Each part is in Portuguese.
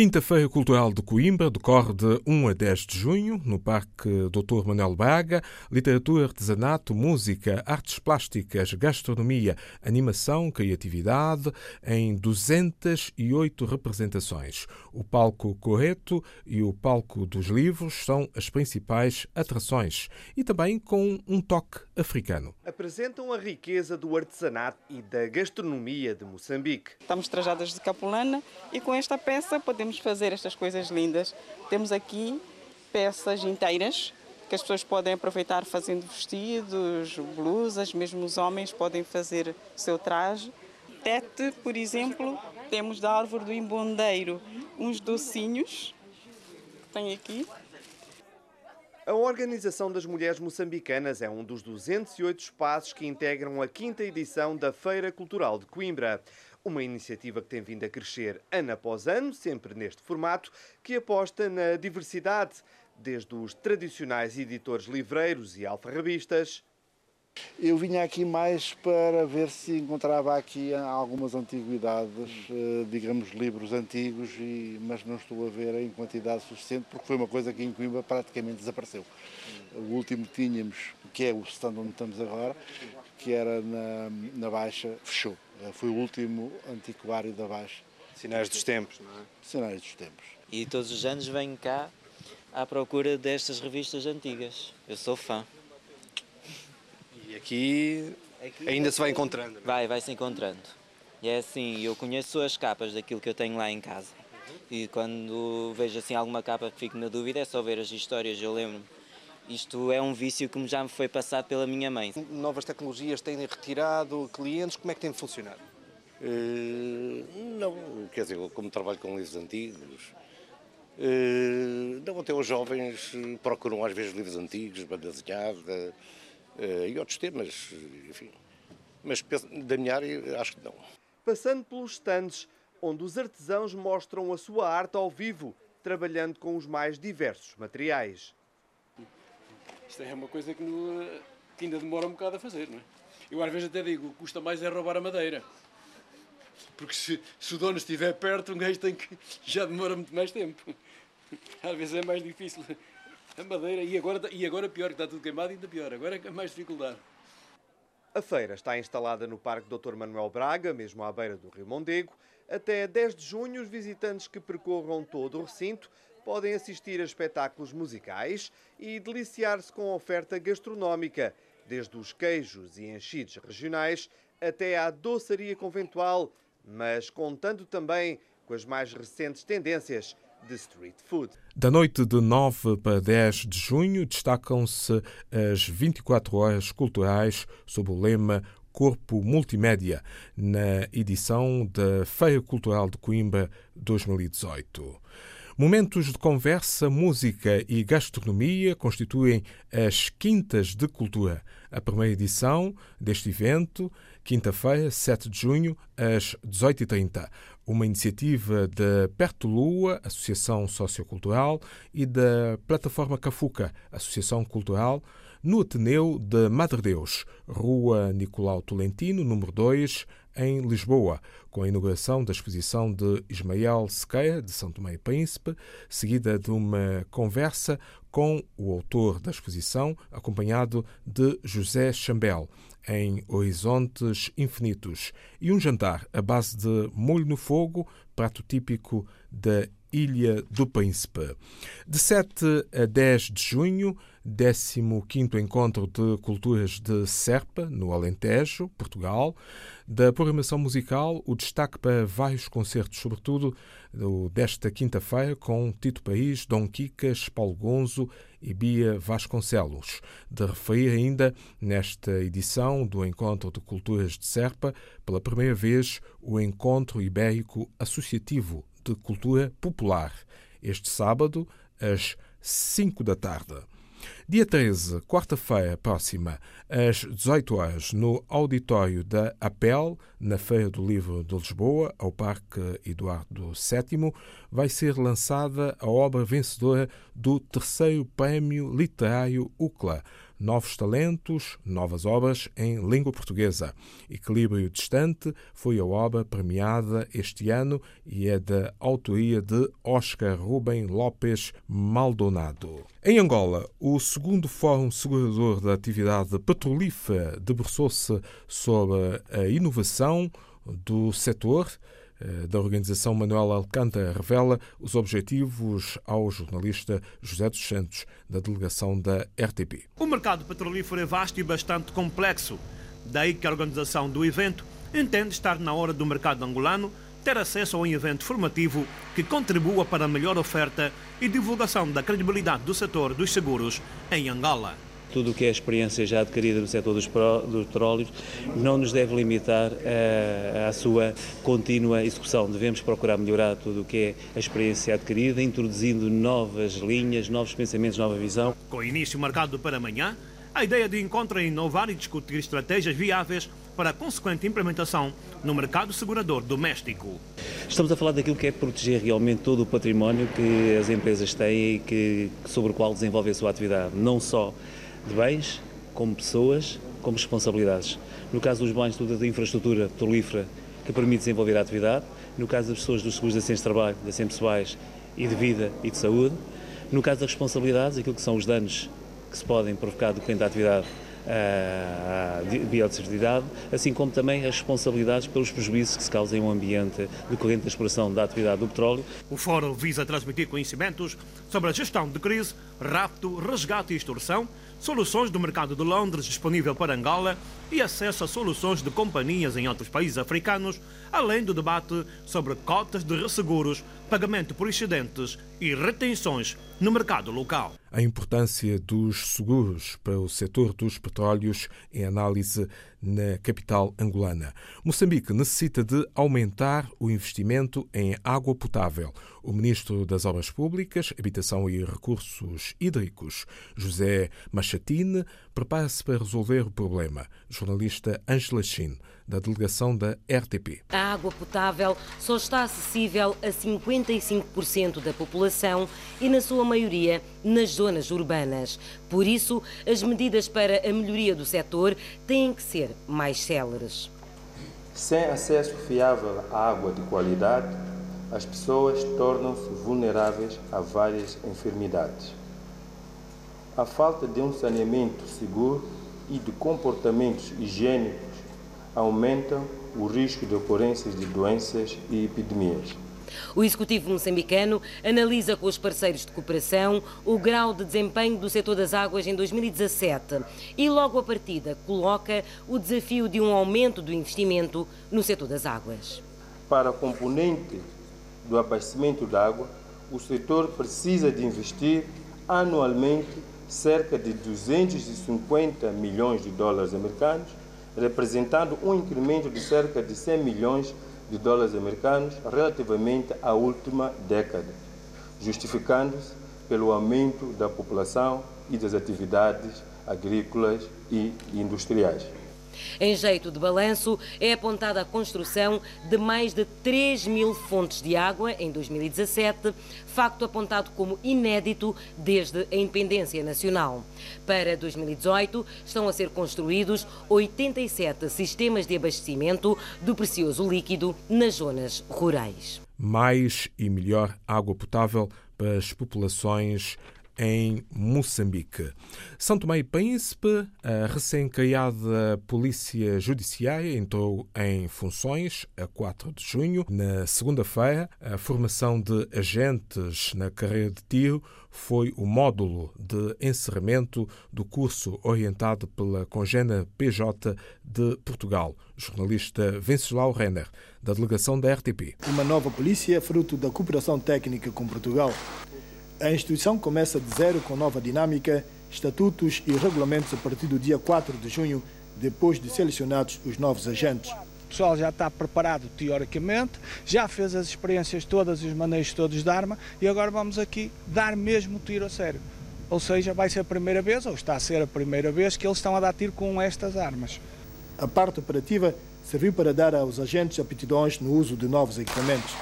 Quinta-feira Cultural de Coimbra decorre de 1 a 10 de junho no Parque Dr. Manuel Braga. Literatura, artesanato, música, artes plásticas, gastronomia, animação, criatividade em 208 representações. O Palco Correto e o Palco dos Livros são as principais atrações e também com um toque africano. Apresentam a riqueza do artesanato e da gastronomia de Moçambique. Estamos trajadas de capulana e com esta peça podemos podemos fazer estas coisas lindas. Temos aqui peças inteiras que as pessoas podem aproveitar fazendo vestidos, blusas, mesmo os homens podem fazer o seu traje. Tete, por exemplo, temos da árvore do imbondeiro uns docinhos, tem aqui. A Organização das Mulheres Moçambicanas é um dos 208 espaços que integram a quinta edição da Feira Cultural de Coimbra. Uma iniciativa que tem vindo a crescer ano após ano, sempre neste formato, que aposta na diversidade, desde os tradicionais editores livreiros e alfarrabistas. Eu vinha aqui mais para ver se encontrava aqui algumas antiguidades, eh, digamos livros antigos, mas não estou a ver em quantidade suficiente, porque foi uma coisa que em Coimbra praticamente desapareceu. O último que tínhamos, que é o stand onde estamos agora, que era na, na Baixa, fechou. Eh, foi o último antiquário da Baixa. Sinais dos tempos, não é? Sinais dos tempos. E todos os anos venho cá à procura destas revistas antigas. Eu sou fã. E aqui, aqui ainda se vai encontrando? Não? É? Vai, vai se encontrando. E é assim, eu conheço as capas daquilo que eu tenho lá em casa. E quando vejo assim alguma capa que fico na dúvida é só ver as histórias, eu lembro isto é um vício que já me foi passado pela minha mãe. Novas tecnologias têm retirado clientes, como é que tem funcionado? Uh, não, quer dizer, como trabalho com livros antigos, uh, não, até os jovens procuram às vezes livros antigos, banda desenhada uh, e outros temas, enfim. Mas da minha área, acho que não. Passando pelos stands, onde os artesãos mostram a sua arte ao vivo, trabalhando com os mais diversos materiais. Isto é uma coisa que, no, que ainda demora um bocado a fazer, não é? Eu às vezes até digo, custa mais é roubar a madeira. Porque se, se o dono estiver perto, um gajo tem que. já demora muito mais tempo. Às vezes é mais difícil. A madeira, e agora, e agora pior, que está tudo queimado, ainda pior. Agora é mais dificuldade. A feira está instalada no Parque Dr. Manuel Braga, mesmo à beira do Rio Mondego. Até 10 de junho, os visitantes que percorram todo o recinto podem assistir a espetáculos musicais e deliciar-se com a oferta gastronómica, desde os queijos e enchidos regionais até à doçaria conventual, mas contando também com as mais recentes tendências de street food. Da noite de 9 para 10 de junho destacam-se as 24 horas culturais sob o lema Corpo Multimédia, na edição da Feira Cultural de Coimbra 2018. Momentos de conversa, música e gastronomia constituem as Quintas de Cultura, a primeira edição deste evento, quinta-feira, 7 de junho, às 18h30. Uma iniciativa da Perto Lua, Associação Sociocultural, e da Plataforma Cafuca, Associação Cultural, no Ateneu de Madre Deus, Rua Nicolau Tolentino, número 2, em Lisboa, com a inauguração da exposição de Ismael Sequeira, de São Tomé e Príncipe, seguida de uma conversa com o autor da exposição, acompanhado de José Chambel, em Horizontes Infinitos, e um jantar à base de molho no fogo, prato típico da Ilha do Príncipe. De 7 a 10 de junho, 15º Encontro de Culturas de Serpa, no Alentejo, Portugal. Da programação musical, o destaque para vários concertos, sobretudo desta quinta-feira, com Tito País, Dom Quicas, Paulo Gonzo e Bia Vasconcelos. De referir ainda, nesta edição do Encontro de Culturas de Serpa, pela primeira vez, o Encontro Ibérico Associativo de Cultura Popular, este sábado, às 5 da tarde. Dia 13, quarta-feira próxima, às 18 horas, no auditório da APEL, na Feira do Livro de Lisboa, ao Parque Eduardo VII, vai ser lançada a obra vencedora do terceiro Prémio Literário UCLA, Novos Talentos, Novas Obras em Língua Portuguesa. Equilíbrio Distante foi a obra premiada este ano e é da autoria de Oscar Rubem Lopes Maldonado. Em Angola, o segundo Fórum Segurador da Atividade Petrolífera debruçou-se sobre a inovação do setor da organização Manuel Alcântara revela os objetivos ao jornalista José dos Santos, da delegação da RTP. O mercado petrolífero é vasto e bastante complexo. Daí que a organização do evento entende estar na hora do mercado angolano ter acesso a um evento formativo que contribua para a melhor oferta e divulgação da credibilidade do setor dos seguros em Angola tudo o que é experiência já adquirida no setor dos, dos petróleos não nos deve limitar à sua contínua execução. Devemos procurar melhorar tudo o que é a experiência adquirida, introduzindo novas linhas, novos pensamentos, nova visão. Com início marcado para amanhã, a ideia de encontro é inovar e discutir estratégias viáveis para a consequente implementação no mercado segurador doméstico. Estamos a falar daquilo que é proteger realmente todo o património que as empresas têm e que, sobre o qual desenvolvem a sua atividade, não só de bens, como pessoas, como responsabilidades. No caso dos bens, tudo da infraestrutura petrolífera que permite desenvolver a atividade. No caso das pessoas, dos seguros de acidentes de trabalho, de acidentes pessoais e de vida e de saúde. No caso das responsabilidades, aquilo que são os danos que se podem provocar decorrente da atividade a biodiversidade, assim como também as responsabilidades pelos prejuízos que se causem ao ambiente decorrente da exploração da atividade do petróleo. O fórum visa transmitir conhecimentos sobre a gestão de crise, rapto, resgate e extorsão, soluções do mercado de Londres disponível para Angola e acesso a soluções de companhias em outros países africanos, além do debate sobre cotas de resseguros, pagamento por excedentes e retenções no mercado local. A importância dos seguros para o setor dos petróleos em análise na capital angolana. Moçambique necessita de aumentar o investimento em água potável. O ministro das Obras Públicas, Habitação e Recursos Hídricos, José Machatine, prepara-se para resolver o problema. Jornalista Angela Chin, da delegação da RTP. A água potável só está acessível a 55% da população e, na sua maioria, nas zonas urbanas. Por isso, as medidas para a melhoria do setor têm que ser mais céleres. Sem acesso fiável à água de qualidade, as pessoas tornam-se vulneráveis a várias enfermidades. A falta de um saneamento seguro e de comportamentos higiênicos aumentam o risco de ocorrências de doenças e epidemias. O Executivo moçambicano analisa com os parceiros de cooperação o grau de desempenho do setor das águas em 2017 e, logo a partida, coloca o desafio de um aumento do investimento no setor das águas. Para a componente do abastecimento de água, o setor precisa de investir anualmente cerca de 250 milhões de dólares americanos, representando um incremento de cerca de 100 milhões de dólares americanos relativamente à última década, justificando-se pelo aumento da população e das atividades agrícolas e industriais. Em jeito de balanço, é apontada a construção de mais de 3 mil fontes de água em 2017, facto apontado como inédito desde a independência nacional. Para 2018, estão a ser construídos 87 sistemas de abastecimento do precioso líquido nas zonas rurais. Mais e melhor água potável para as populações em Moçambique. São Tomé e Príncipe, a recém-criada Polícia Judiciária entrou em funções a 4 de junho. Na segunda-feira, a formação de agentes na carreira de tiro foi o módulo de encerramento do curso orientado pela Congena PJ de Portugal. Jornalista Venceslau Renner, da delegação da RTP. Uma nova polícia é fruto da cooperação técnica com Portugal. A instituição começa de zero com nova dinâmica, estatutos e regulamentos a partir do dia 4 de junho, depois de selecionados os novos agentes. O pessoal já está preparado teoricamente, já fez as experiências todas os manejos todos de arma e agora vamos aqui dar mesmo tiro a sério. ou seja, vai ser a primeira vez, ou está a ser a primeira vez, que eles estão a dar tiro com estas armas. A parte operativa serviu para dar aos agentes aptidões no uso de novos equipamentos.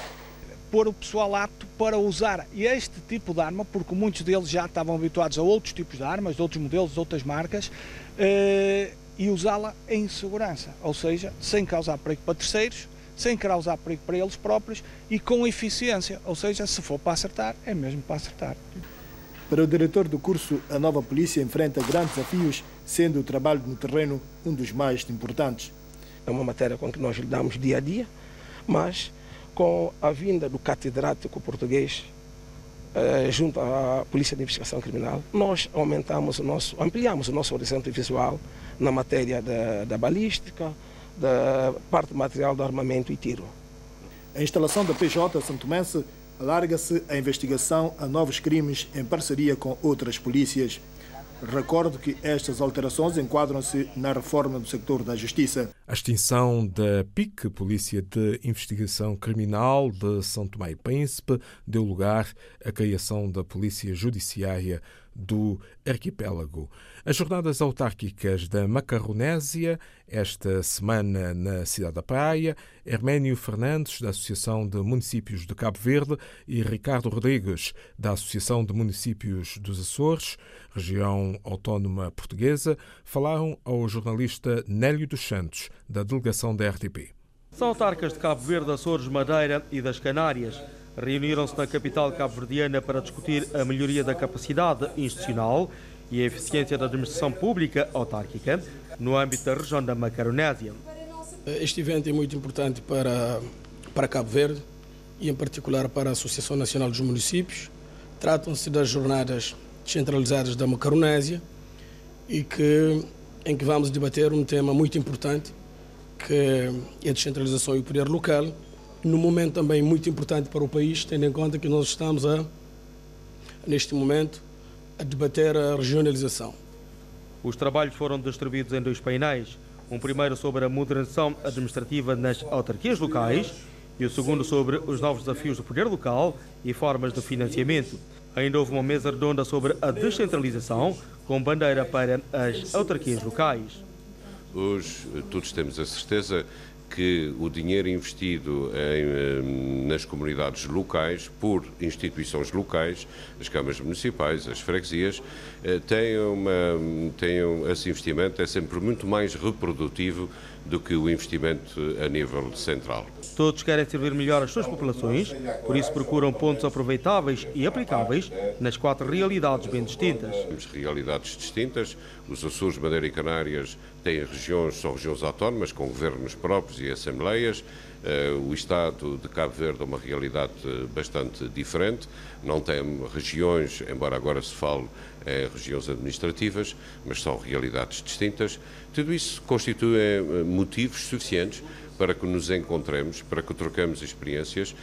Pôr o pessoal apto para usar este tipo de arma, porque muitos deles já estavam habituados a outros tipos de armas, de outros modelos, de outras marcas, eh, e usá-la em segurança, ou seja, sem causar perigo para terceiros, sem causar perigo para eles próprios e com eficiência, ou seja, se for para acertar, é mesmo para acertar. Para o diretor do curso, a nova polícia enfrenta grandes desafios, sendo o trabalho no terreno um dos mais importantes. É uma matéria com que nós lidamos dia a dia, mas com a vinda do catedrático português eh, junto à Polícia de Investigação Criminal, nós aumentamos o nosso, ampliamos o nosso horizonte visual na matéria da, da balística, da parte material do armamento e tiro. A instalação da PJ Santomense alarga-se a investigação a novos crimes em parceria com outras polícias. Recordo que estas alterações enquadram-se na reforma do sector da justiça. A extinção da PIC, Polícia de Investigação Criminal de São Tomé e Príncipe, deu lugar à criação da Polícia Judiciária do arquipélago. As jornadas autárquicas da Macaronésia, esta semana na Cidade da Praia, Herménio Fernandes, da Associação de Municípios de Cabo Verde, e Ricardo Rodrigues, da Associação de Municípios dos Açores, região autónoma portuguesa, falaram ao jornalista Nélio dos Santos, da delegação da RTP. São autarcas de Cabo Verde, Açores, Madeira e das Canárias reuniram-se na capital cabo-verdiana para discutir a melhoria da capacidade institucional e a eficiência da administração pública autárquica no âmbito da região da Macaronésia. Este evento é muito importante para, para Cabo Verde e, em particular, para a Associação Nacional dos Municípios. Tratam-se das jornadas descentralizadas da Macaronésia e que, em que vamos debater um tema muito importante, que é a descentralização e o poder local, num momento também muito importante para o país, tendo em conta que nós estamos a, neste momento a debater a regionalização. Os trabalhos foram distribuídos em dois painéis. Um primeiro sobre a modernização administrativa nas autarquias locais e o segundo sobre os novos desafios do poder local e formas de financiamento. Ainda houve uma mesa redonda sobre a descentralização, com bandeira para as autarquias locais. Hoje todos temos a certeza que o dinheiro investido em, nas comunidades locais, por instituições locais, as câmaras municipais, as freguesias, eh, tem, uma, tem esse investimento é sempre muito mais reprodutivo do que o investimento a nível central. Todos querem servir melhor as suas populações, por isso procuram pontos aproveitáveis e aplicáveis nas quatro realidades bem distintas. Temos realidades distintas. Os Açores, Madeira e Canárias têm regiões, são regiões autónomas, com governos próprios e assembleias. Uh, o Estado de Cabo Verde é uma realidade bastante diferente, não tem regiões, embora agora se fale em regiões administrativas, mas são realidades distintas. Tudo isso constitui eh, motivos suficientes para que nos encontremos, para que trocamos experiências.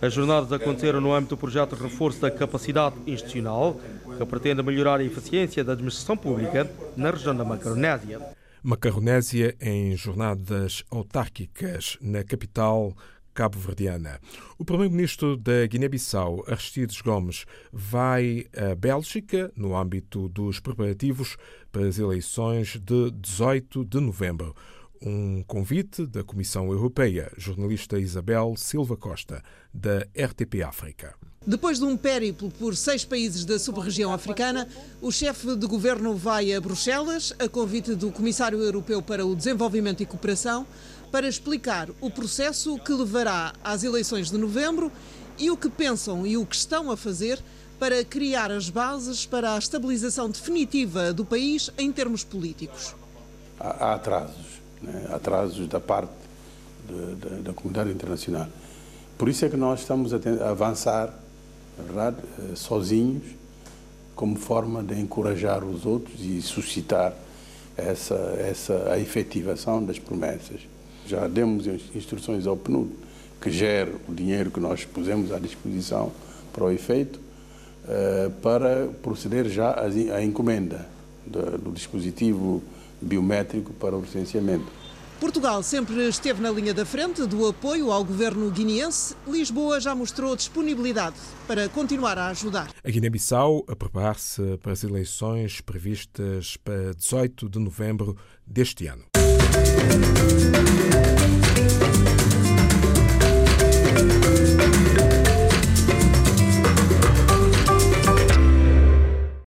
As jornadas aconteceram no âmbito do projeto de reforço da capacidade institucional, que pretende melhorar a eficiência da administração pública na região da Macaronésia. Macaronésia em jornadas autárquicas na capital cabo-verdiana. O primeiro-ministro da Guiné-Bissau, Aristides Gomes, vai à Bélgica no âmbito dos preparativos para as eleições de 18 de novembro. Um convite da Comissão Europeia, jornalista Isabel Silva Costa, da RTP África. Depois de um périplo por seis países da sub-região africana, o chefe de governo vai a Bruxelas, a convite do Comissário Europeu para o Desenvolvimento e Cooperação, para explicar o processo que levará às eleições de novembro e o que pensam e o que estão a fazer para criar as bases para a estabilização definitiva do país em termos políticos. Há, atrasos, né? atrasos da parte de, de, da comunidade internacional. Por isso é que nós estamos a, a avançar eh, sozinhos, como forma de encorajar os outros e suscitar essa, essa, a efetivação das promessas. Já demos instruções ao PNUD, que gera o dinheiro que nós pusemos à disposição para o efeito, eh, para proceder já à encomenda do dispositivo biométrico para o licenciamento. Portugal sempre esteve na linha da frente do apoio ao governo guineense. Lisboa já mostrou disponibilidade para continuar a ajudar. A Guiné-Bissau a preparar-se para as eleições previstas para 18 de novembro deste ano.